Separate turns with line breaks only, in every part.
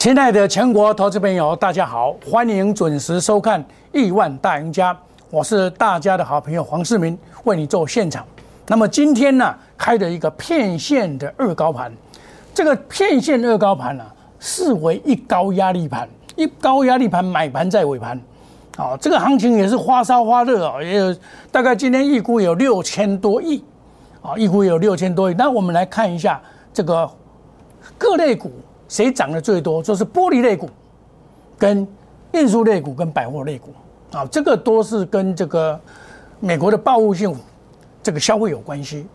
亲爱的全国投资朋友，大家好，欢迎准时收看《亿万大赢家》，我是大家的好朋友黄世明，为你做现场。那么今天呢，开的一个片线的二高盘，这个片线二高盘呢，视为一高压力盘，一高压力盘买盘在尾盘，哦，这个行情也是花烧花热啊，也有大概今天预估有六千多亿，啊，预估有六千多亿。那我们来看一下这个各类股。谁涨得最多？就是玻璃类股、跟运输类股、跟百货类股啊，这个都是跟这个美国的报复性这个消费有关系。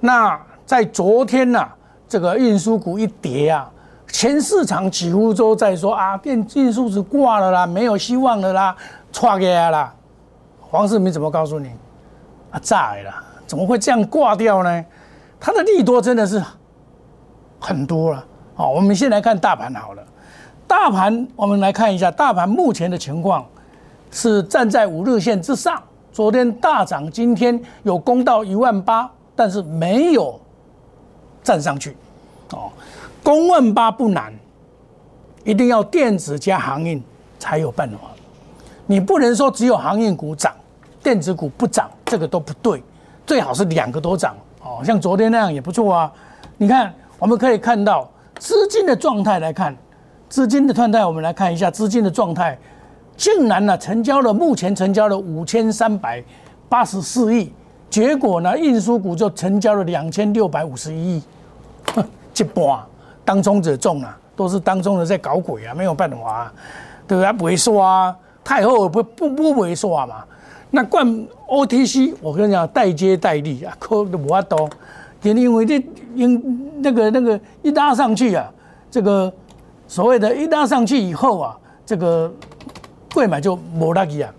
那在昨天呢，这个运输股一跌啊，全市场几乎都在说啊，电运输是挂了啦，没有希望了啦，垮起来了。黄世明怎么告诉你？啊，炸了！怎么会这样挂掉呢？它的利多真的是很多了。好，我们先来看大盘好了。大盘，我们来看一下大盘目前的情况，是站在五日线之上。昨天大涨，今天有攻到一万八，但是没有站上去。哦，攻万八不难，一定要电子加航运才有办法。你不能说只有航运股涨，电子股不涨，这个都不对。最好是两个都涨。哦，像昨天那样也不错啊。你看，我们可以看到。资金的状态来看，资金的状态，我们来看一下资金的状态，竟然呢成交了，目前成交了五千三百八十四亿，结果呢运输股就成交了两千六百五十一亿，一半当中者中啊，都是当中的在搞鬼啊，没有办法，对不对？不会说啊，太后不不不会说嘛，那冠 OTC，我跟你讲，代接代利啊，可都无法多。因为这因那个那个一拉上去啊，这个所谓的一拉上去以后啊，这个贵买就没那个啊。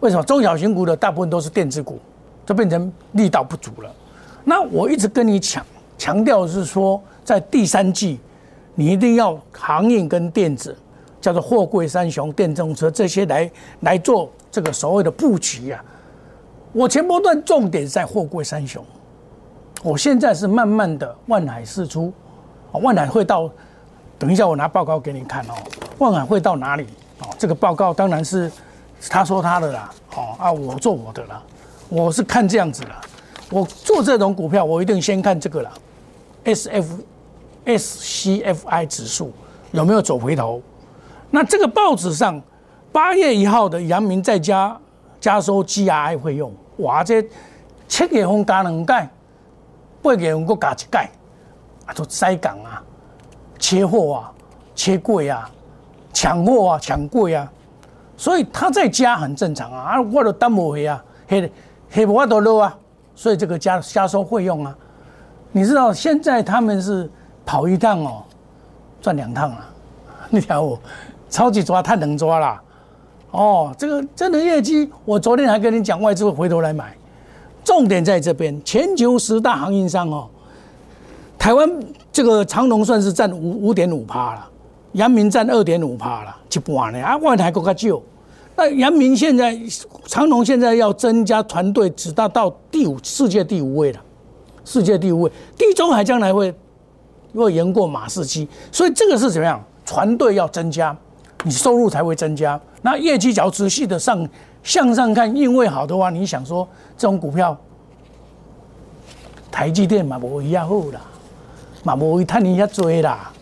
为什么中小型股的大部分都是电子股，就变成力道不足了？那我一直跟你强强调是说，在第三季，你一定要航运跟电子，叫做货柜三雄、电动车这些来来做这个所谓的布局啊。我前波段重点在货柜三雄。我现在是慢慢的万海释出，万海会到，等一下我拿报告给你看哦。万海会到哪里？哦，这个报告当然是他说他的啦，哦啊，我做我的啦。我是看这样子啦，我做这种股票，我一定先看这个啦，S F S C F I 指数有没有走回头？那这个报纸上八月一号的阳明在家加收 G R I 会用，哇，这七月风加两盖。八月份佫加一盖，啊，都塞港啊，切货啊，切贵啊，抢货啊，抢贵啊，所以他在加很正常啊，啊，我都担不回啊，黑黑不法都漏啊，所以这个加加收费用啊，你知道现在他们是跑一趟哦，赚两趟啊，你条我超级抓太能抓了，哦，这个真的业绩，我昨天还跟你讲，外资回头来买。重点在这边，全球十大航运商哦，台湾这个长龙算是占五五点五趴了，阳明占二点五趴了，一半呢啊，外台国家旧。那阳明现在长龙现在要增加团队，只达到第五世界第五位了，世界第五位。地中海将来会会赢过马士基，所以这个是怎么样？团队要增加，你收入才会增加。那业绩只要持续的上。向上看，因为好的话，你想说这种股票，台积电嘛不一样好啦，嘛不会探你一追啦。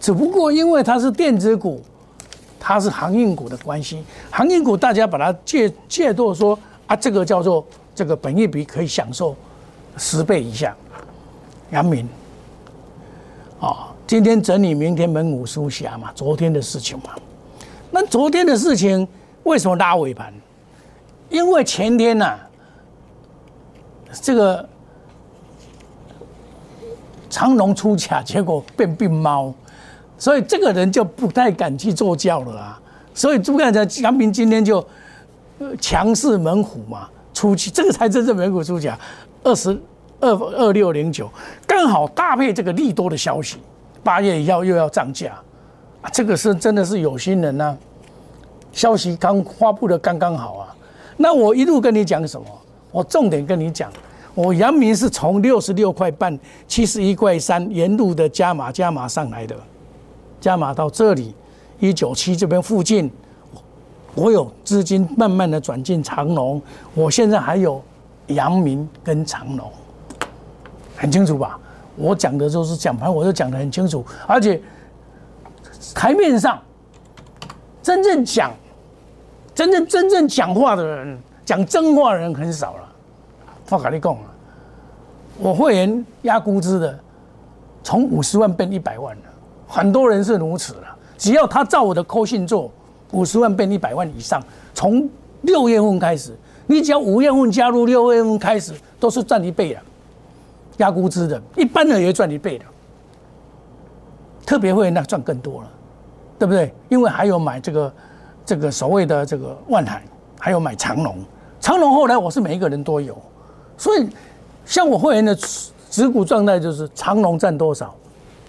只不过因为它是电子股，它是航运股的关系，航运股大家把它借借作说啊，这个叫做这个本益比可以享受十倍以下。阳明，啊，今天整理，明天门武书侠嘛，昨天的事情嘛。那昨天的事情为什么拉尾盘？因为前天呐，这个长龙出卡，结果变病猫，所以这个人就不太敢去做轿了啊。所以朱干才杨明今天就强势猛虎嘛出去，这个才真正猛虎出卡，二十二二六零九，刚好搭配这个利多的消息，八月要又要涨价这个是真的是有心人呐，消息刚发布的刚刚好啊。那我一路跟你讲什么？我重点跟你讲，我阳明是从六十六块半、七十一块三沿路的加码加码上来的，加码到这里，一九七这边附近，我有资金慢慢的转进长隆，我现在还有阳明跟长隆，很清楚吧？我讲的都是讲盘，我都讲的很清楚，而且台面上真正讲、真正真正讲话的人、讲真话的人很少了。我跟你讲啊，我会员压估值的。从五十万变一百万了，很多人是如此了。只要他照我的扣信做，五十万变一百万以上，从六月份开始，你只要五月份加入，六月份开始都是赚一倍的，压估值的，一般的也赚一倍的，特别会那赚更多了，对不对？因为还有买这个这个所谓的这个万海，还有买长隆，长隆后来我是每一个人都有，所以像我会员的。持股状态就是长隆占多少，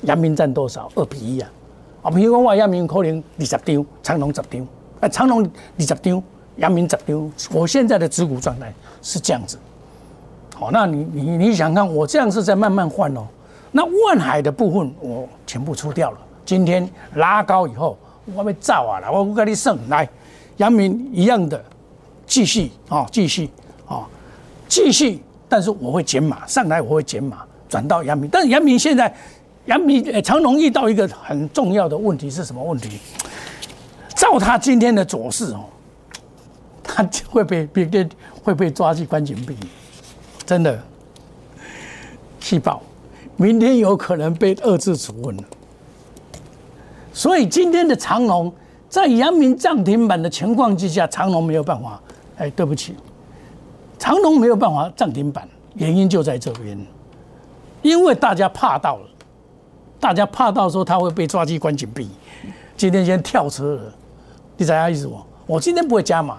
阳明占多少，二比一啊！啊，比如讲我阳明可能二十张，长隆十张，啊，长隆二十张，阳明十张。我现在的持股状态是这样子。好，那你你你想看，我这样是在慢慢换哦。那万海的部分我全部出掉了。今天拉高以后，我被造啊了，我我跟你算来，阳明一样的，继续啊，继续啊，继续。但是我会减码，上来我会减码，转到阳明。但是阳明现在，阳明呃长隆遇到一个很重要的问题是什么问题？照他今天的走势哦，他会被别人会被抓去关紧闭，真的气爆，明天有可能被二次处分。所以今天的长隆在阳明涨停板的情况之下，长隆没有办法，哎，对不起。长隆没有办法涨停板，原因就在这边，因为大家怕到了，大家怕到说他会被抓去关紧闭，今天先跳车了，你怎样意思我？我今天不会加码，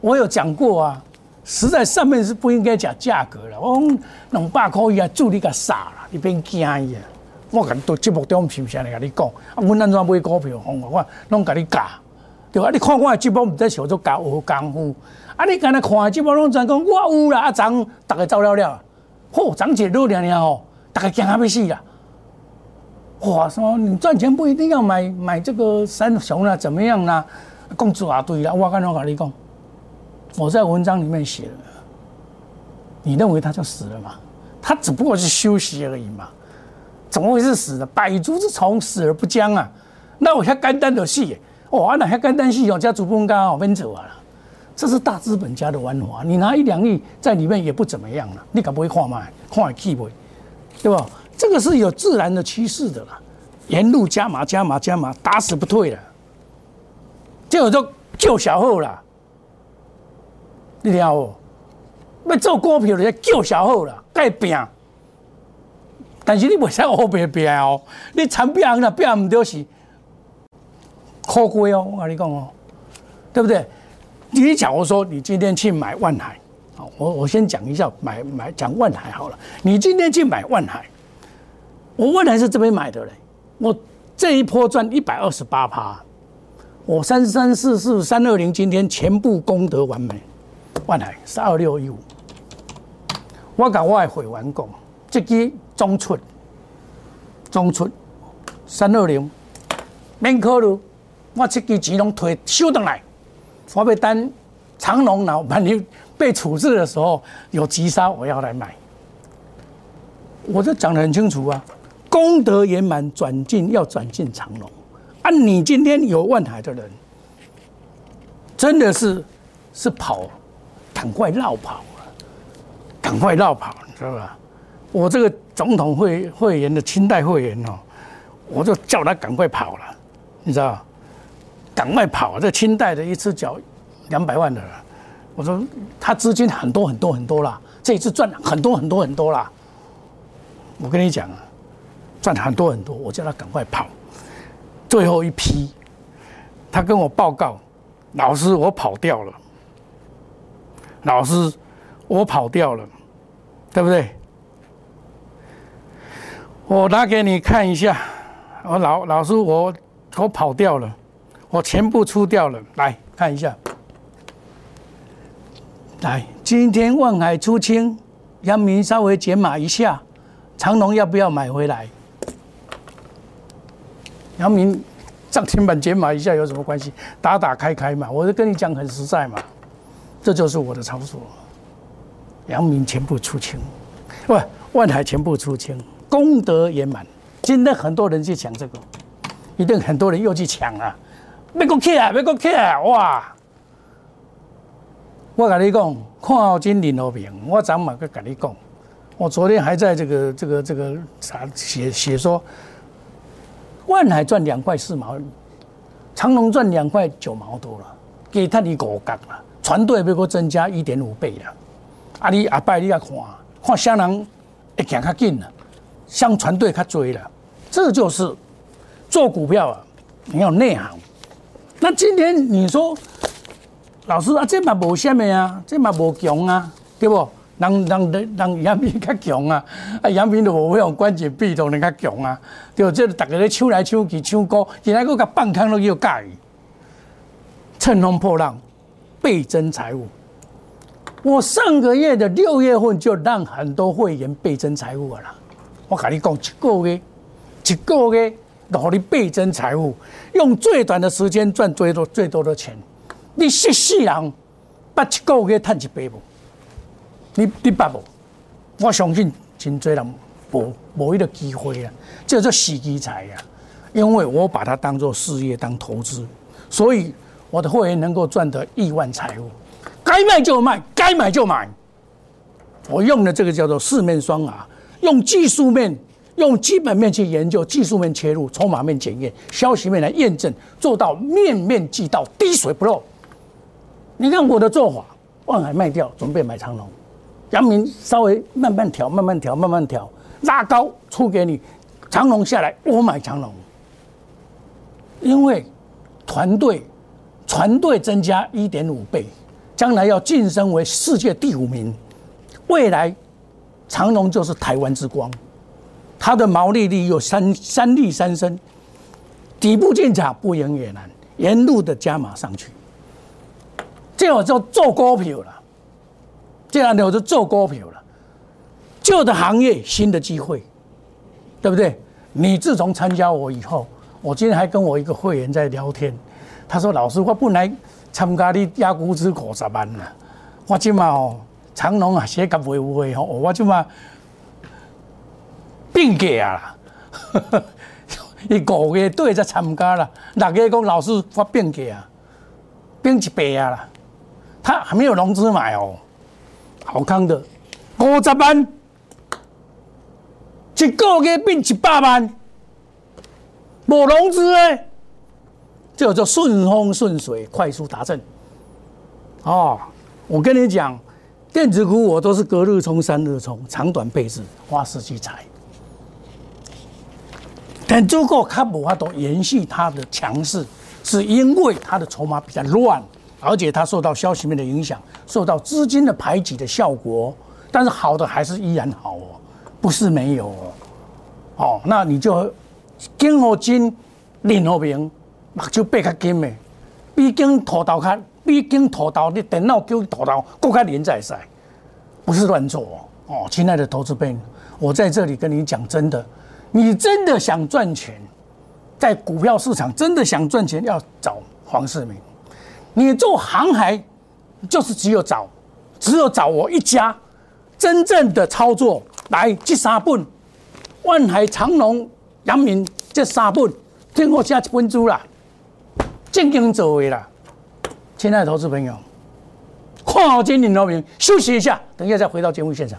我有讲过啊，实在上面是不应该讲价格了，我讲两百块以啊，助你个傻了，你别惊伊啊，我跟都节目中是不是来跟你讲，啊，我安怎买股票，我我拢跟你教，对吧？你看我的节目唔在小做教学功夫。啊！你刚才看这波拢在讲，我有啦，啊涨，大家走了了，嚯，涨起热了了哦，大家惊啊要死啦！哇，说你赚钱不一定要买买这个三雄啦，怎么样啦？讲一大堆啦，我刚才跟你讲，我在文章里面写了，你认为他就死了吗？他只不过是休息而已嘛，怎么会是死的？百足之虫，死而不僵啊！那我遐简单的戏，哦，那遐简单戏哦，加主公刚好分走啊了。这是大资本家的玩法，你拿一两亿在里面也不怎么样了，你敢不会看嘛？看 key 不？对吧？这个是有自然的趋势的啦，沿路加码加码加码，打死不退了，就有就救小后了，你听哦，要做股票的救小后了，该拼，但是你袂使后边拼哦，你长拼了拼唔到是可贵哦，我跟你讲哦，对不对？你假如说你今天去买万海，好，我我先讲一下买买讲万海好了。你今天去买万海，我万海是这边买的嘞，我这一波赚一百二十八趴，我三三四四三二零今天全部功德完美，万海是二六一五，我讲我的会完工，这支中出，中出三二零，免考虑，我这支钱拢退收上来。我被单长隆老板你被处置的时候有急杀，我要来买，我就讲得很清楚啊。功德圆满转进要转进长隆，啊，你今天有万海的人，真的是是跑，赶快绕跑啊，赶快绕跑，你知道吧？我这个总统会会员的清代会员哦，我就叫他赶快跑了，你知道。赶快跑！这清代的一次缴两百万的，我说他资金很多很多很多啦，这一次赚很多很多很多啦。我跟你讲啊，赚很多很多，我叫他赶快跑。最后一批，他跟我报告，老师我跑掉了，老师我跑掉了，对不对？我拿给你看一下，我老老师我我跑掉了。我全部出掉了，来看一下。来，今天万海出清，阳明稍微减码一下，长隆要不要买回来？杨明涨停板解码一下有什么关系？打打开开嘛，我就跟你讲很实在嘛，这就是我的操作。阳明全部出清，不，万海全部出清，功德圆满。今天很多人去抢这个，一定很多人又去抢啊！美国去啊，美国去啊，哇！我跟你讲，看好金领和平，我昨晚跟你讲，我昨天还在这个这个这个啥写写说，万海赚两块四毛，长隆赚两块九毛多了，给他你五角了，船队要过增加一点五倍了。啊，你阿拜你要看，看啥人会行较紧了，像船队较追了，这就是做股票啊，你要内行。那今天你说，老师啊，这嘛无什么啊，这嘛无强啊，对不？人人人人杨明较强啊，啊杨明都无用关节臂都能较强啊，对，这大家咧抢来抢去抢高，现在佫甲放空都要介意，乘风破浪，倍增财务。我上个月的六月份就让很多会员倍增财务了。我跟你讲，一个月，一个月让你倍增财富，用最短的时间赚最多最多的钱。你十世人，八一个月赚一百无？你你捌无？我相信真多人无无一个机会啊，叫做死机财呀。因为我把它当做事业当投资，所以我的会员能够赚得亿万财富。该卖就卖，该买就买。我用的这个叫做四面双牙，用技术面、用基本面去研究，技术面切入，筹码面检验，消息面来验证，做到面面俱到，滴水不漏。你看我的做法，万海卖掉，准备买长龙，阳明稍微慢慢调，慢慢调，慢慢调，拉高出给你，长龙下来，我买长龙，因为团队船队增加一点五倍。将来要晋升为世界第五名，未来长隆就是台湾之光，它的毛利率有三三利三升，底部进场不赢也难，沿路的加码上去，这样就做股票了，这样我就做股票了，旧的行业新的机会，对不对？你自从参加我以后，我今天还跟我一个会员在聊天，他说：“老师，我本来。”参加你压股子五十万啦！我即嘛哦，长隆啊，写甲维护会吼，我即嘛变价啊啦！伊五月底才参加啦，六月讲老师我变价啊，变一倍啊啦！他还没有融资买哦，好康的五十万，一个月变一百万，无融资诶。这叫顺风顺水，快速达阵。哦，我跟你讲，电子股我都是隔日冲、三日冲，长短配置，花时机财。但如果它无法都延续它的强势，是因为它的筹码比较乱，而且它受到消息面的影响，受到资金的排挤的效果。但是好的还是依然好哦，不是没有哦。哦，那你就金和金，领和平。目睭背较紧的，毕竟土豆较，毕竟土豆你电脑叫土豆，更加连在赛，不是乱做哦。哦亲爱的投资朋友，我在这里跟你讲真的，你真的想赚钱，在股票市场真的想赚钱，要找黄世明。你做航海，就是只有找，只有找我一家，真正的操作来这三本，万海长隆、阳明这三本，听我加一本书啦。正经作为啦，亲爱的投资朋友，看好今年农民，休息一下，等一下再回到节目现场。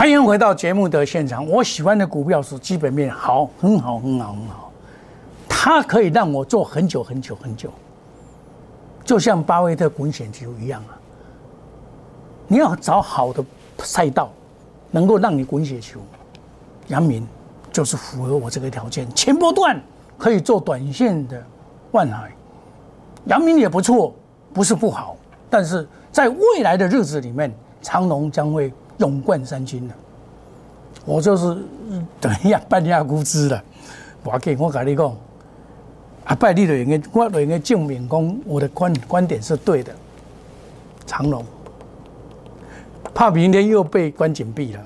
欢迎回到节目的现场。我喜欢的股票是基本面好，很好，很好，很好。它可以让我做很久很久很久，就像巴菲特滚雪球一样啊。你要找好的赛道，能够让你滚雪球。阳明就是符合我这个条件，前波段可以做短线的万海，阳明也不错，不是不好，但是在未来的日子里面，长隆将会。勇冠三军了，我就是等一下半下估值了。我给我跟你讲，阿拜你就应该，我就应该证明讲我的观观点是对的。长隆怕明天又被关紧闭了。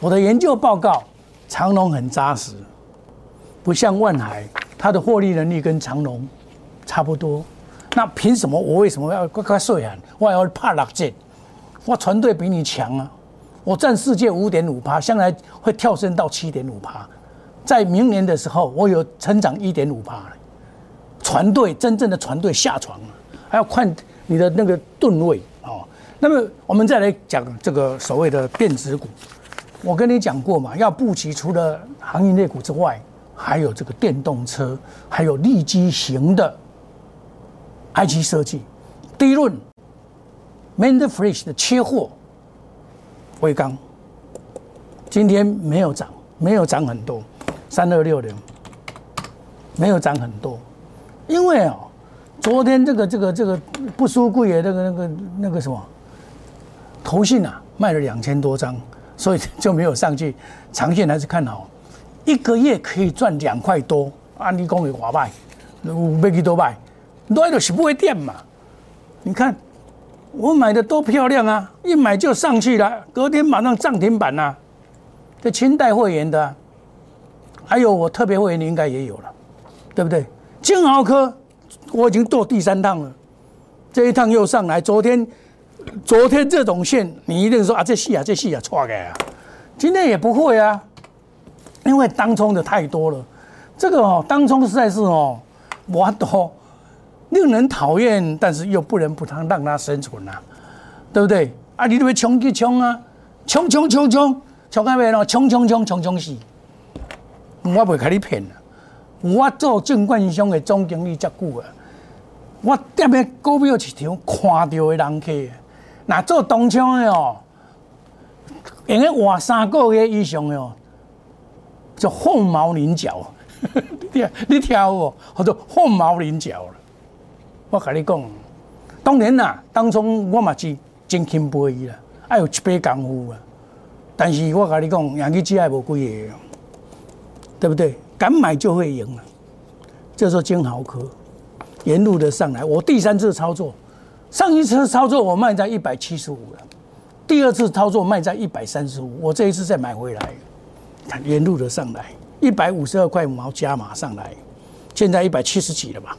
我的研究报告，长隆很扎实，不像万海，它的获利能力跟长隆差不多。那凭什么我为什么要快快睡啊？我要怕落剑，我团队比你强啊！我占世界五点五趴，将来会跳升到七点五趴，在明年的时候，我有成长一点五趴了。船队真正的船队下船了，还要看你的那个吨位哦。那么我们再来讲这个所谓的电子股，我跟你讲过嘛，要布局除了行业类股之外，还有这个电动车，还有立基型的 IC 设计。第一轮 m a n d f r e s h 的切货。威刚今天没有涨，没有涨很多，三二六零。没有涨很多，因为哦，昨天这个这个这个不输贵的那个那个那个什么，投信啊卖了两千多张，所以就没有上去。长线还是看好，一个月可以赚两块多，按你讲的话卖，五百几多卖，来就是不会跌嘛，你看。我买的多漂亮啊！一买就上去了，隔天马上涨停板呐。这清代会员的，还有我特别会员，你应该也有了，对不对？金豪科我已经做第三趟了，这一趟又上来。昨天，昨天这种线，你一定说啊，这戏啊，这戏啊，错的啊。今天也不会啊，因为当冲的太多了。这个哦，当冲实在是哦，我多。令人讨厌，但是又不能不让让它生存啊，对不对？啊，你都要冲去冲啊，冲冲冲冲，冲到咩咯？冲冲冲冲冲死！我袂开你骗啊！我做证券商的总经理遮久啊，我踮咧股票市场看到的人客，那做东厂的哦，用咧活三个月以上的哦，就凤毛麟角。你听你听有无？叫凤毛麟角了。我跟你讲，当然啦，当初我嘛是真钦佩伊啦，还有一杯功夫啊。但是我跟你讲，养鸡只还无几个，对不对？敢买就会赢了。这时候金豪科沿路的上来，我第三次操作，上一次操作我卖在一百七十五了，第二次操作卖在一百三十五，我这一次再买回来，看沿路的上来，一百五十二块五毛加码上来，现在一百七十几了吧，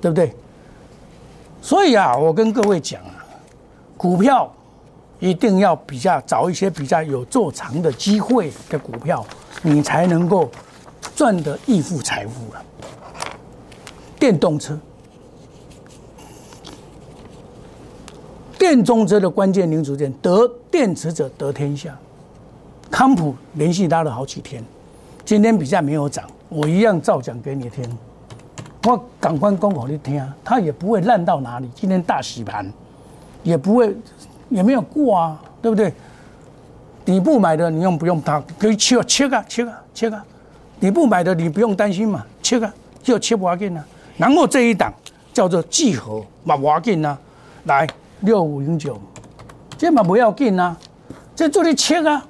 对不对？所以啊，我跟各位讲啊，股票一定要比较找一些比较有做长的机会的股票，你才能够赚得易富财富了。电动车，电动车的关键零组件，得电池者得天下。康普连续拉了好几天，今天比较没有涨，我一样照讲给你听。我赶快讲给你听，它也不会烂到哪里。今天大洗盘，也不会，也没有过啊，对不对？底部买的你用不用它？可以切啊，切啊，切啊，切啊。底部买的你不用担心嘛，切啊，就切不要紧啊。然后这一档叫做聚合，嘛不要紧啊。来六五零九，这嘛不要紧啊，在这里切啊。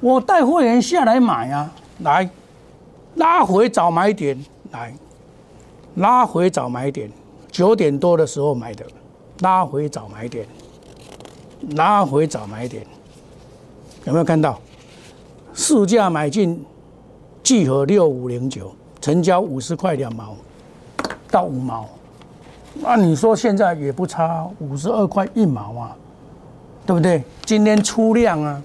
我带会员下来买啊，来拉回找买点来。拉回早买点，九点多的时候买的，拉回早买点，拉回早买点，有没有看到？市价买进，聚合六五零九，成交五十块两毛到五毛，那你说现在也不差五十二块一毛啊，对不对？今天出量啊，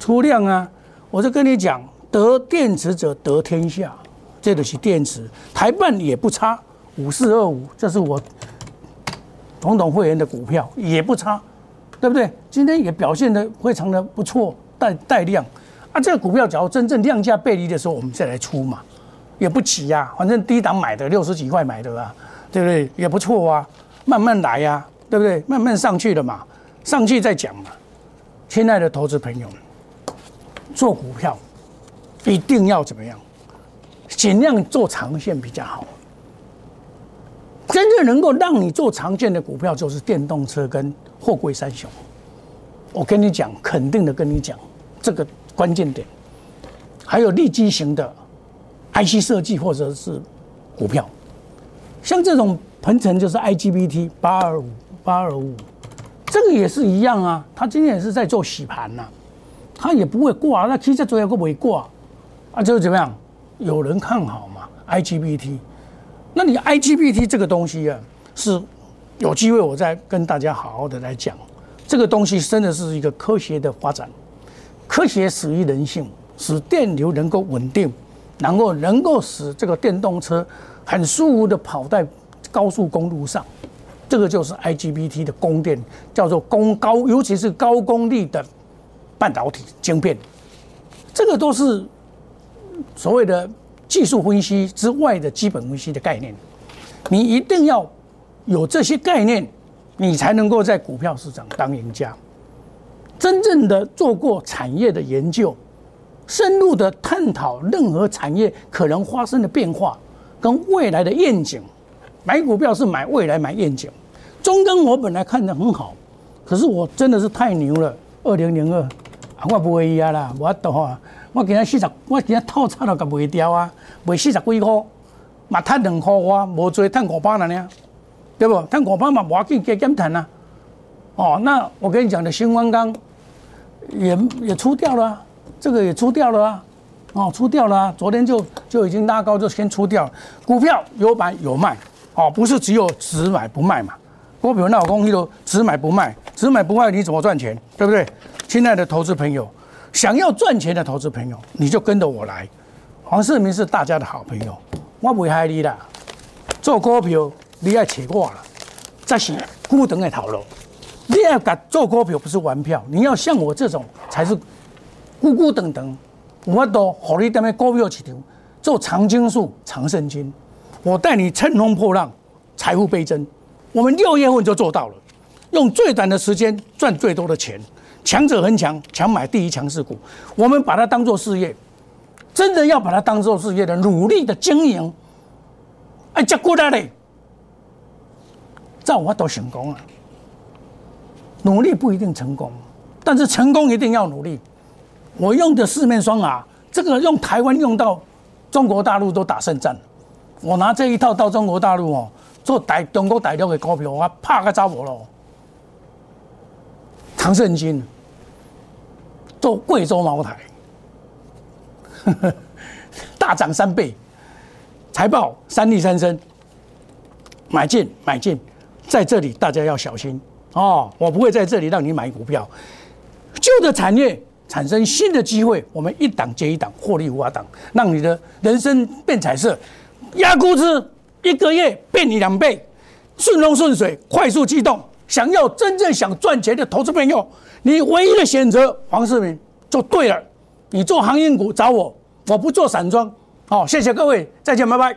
出量啊，我就跟你讲，得电池者得天下，这个是电池，台办也不差。五四二五，这是我总统会员的股票，也不差，对不对？今天也表现的非常的不错，带带量啊。这个股票假如真正量价背离的时候，我们再来出嘛，也不急呀。反正低档买的六十几块买的啊，对不对？也不错啊，慢慢来呀，对不对？慢慢上去了嘛，上去再讲嘛。亲爱的投资朋友们，做股票一定要怎么样？尽量做长线比较好。真正能够让你做常见的股票，就是电动车跟货柜三雄。我跟你讲，肯定的跟你讲，这个关键点，还有利基型的 IC 设计或者是股票，像这种鹏程就是 IGBT 八二五八二五，这个也是一样啊。他今天也是在做洗盘呐，他也不会挂，那其实主要个会挂啊，就是怎么样？有人看好嘛？IGBT。那你 IGBT 这个东西啊，是有机会我再跟大家好好的来讲。这个东西真的是一个科学的发展，科学始于人性，使电流能够稳定，然后能够使这个电动车很舒服的跑在高速公路上。这个就是 IGBT 的供电，叫做供高，尤其是高功率的半导体晶片。这个都是所谓的。技术分析之外的基本分析的概念，你一定要有这些概念，你才能够在股票市场当赢家。真正的做过产业的研究，深入的探讨任何产业可能发生的变化跟未来的愿景。买股票是买未来，买愿景。中钢我本来看的很好，可是我真的是太牛了。二零零二，我不会压啦，我懂啊。我今日四十，我今日套餐都甲卖掉啊，卖四十几块，嘛赚两块我无做赚五百了呢，对不？赚五百嘛，无要紧加减谈啊。哦，那我跟你讲的新光钢也也出掉了，这个也出掉了啊，哦，出掉了啊，昨天就就已经拉高，就先出掉。股票有买有卖，哦，不是只有只买不卖嘛。股票那我公司都只买不卖，只买不卖，你怎么赚钱？对不对？亲爱的投资朋友。想要赚钱的投资朋友，你就跟着我来。黄世明是大家的好朋友，我不害你啦。做股票你要切我了，这是孤等的套路。你要敢做股票不是玩票，你要像我这种才是孤孤等等。我都好你在那股票市场做长青树、长生金，我带你乘风破浪，财富倍增。我们六月份就做到了，用最短的时间赚最多的钱。强者恒强，强买第一强势股。我们把它当做事业，真的要把它当做事业的努力的经营。哎，结果嘞，造我都成功了。努力不一定成功，但是成功一定要努力。我用的四面双牙，这个用台湾用到中国大陆都打胜仗。我拿这一套到中国大陆哦，做大中国大陆的股票，我怕个招我喽。唐盛金做贵州茅台，大涨三倍，财报三利三升，买进买进，在这里大家要小心哦！我不会在这里让你买股票，旧的产业产生新的机会，我们一档接一档获利无法挡，让你的人生变彩色，压估值一个月变你两倍，顺风顺水，快速机动。想要真正想赚钱的投资朋友，你唯一的选择黄世明就对了。你做航运股找我，我不做散装。好，谢谢各位，再见，拜拜。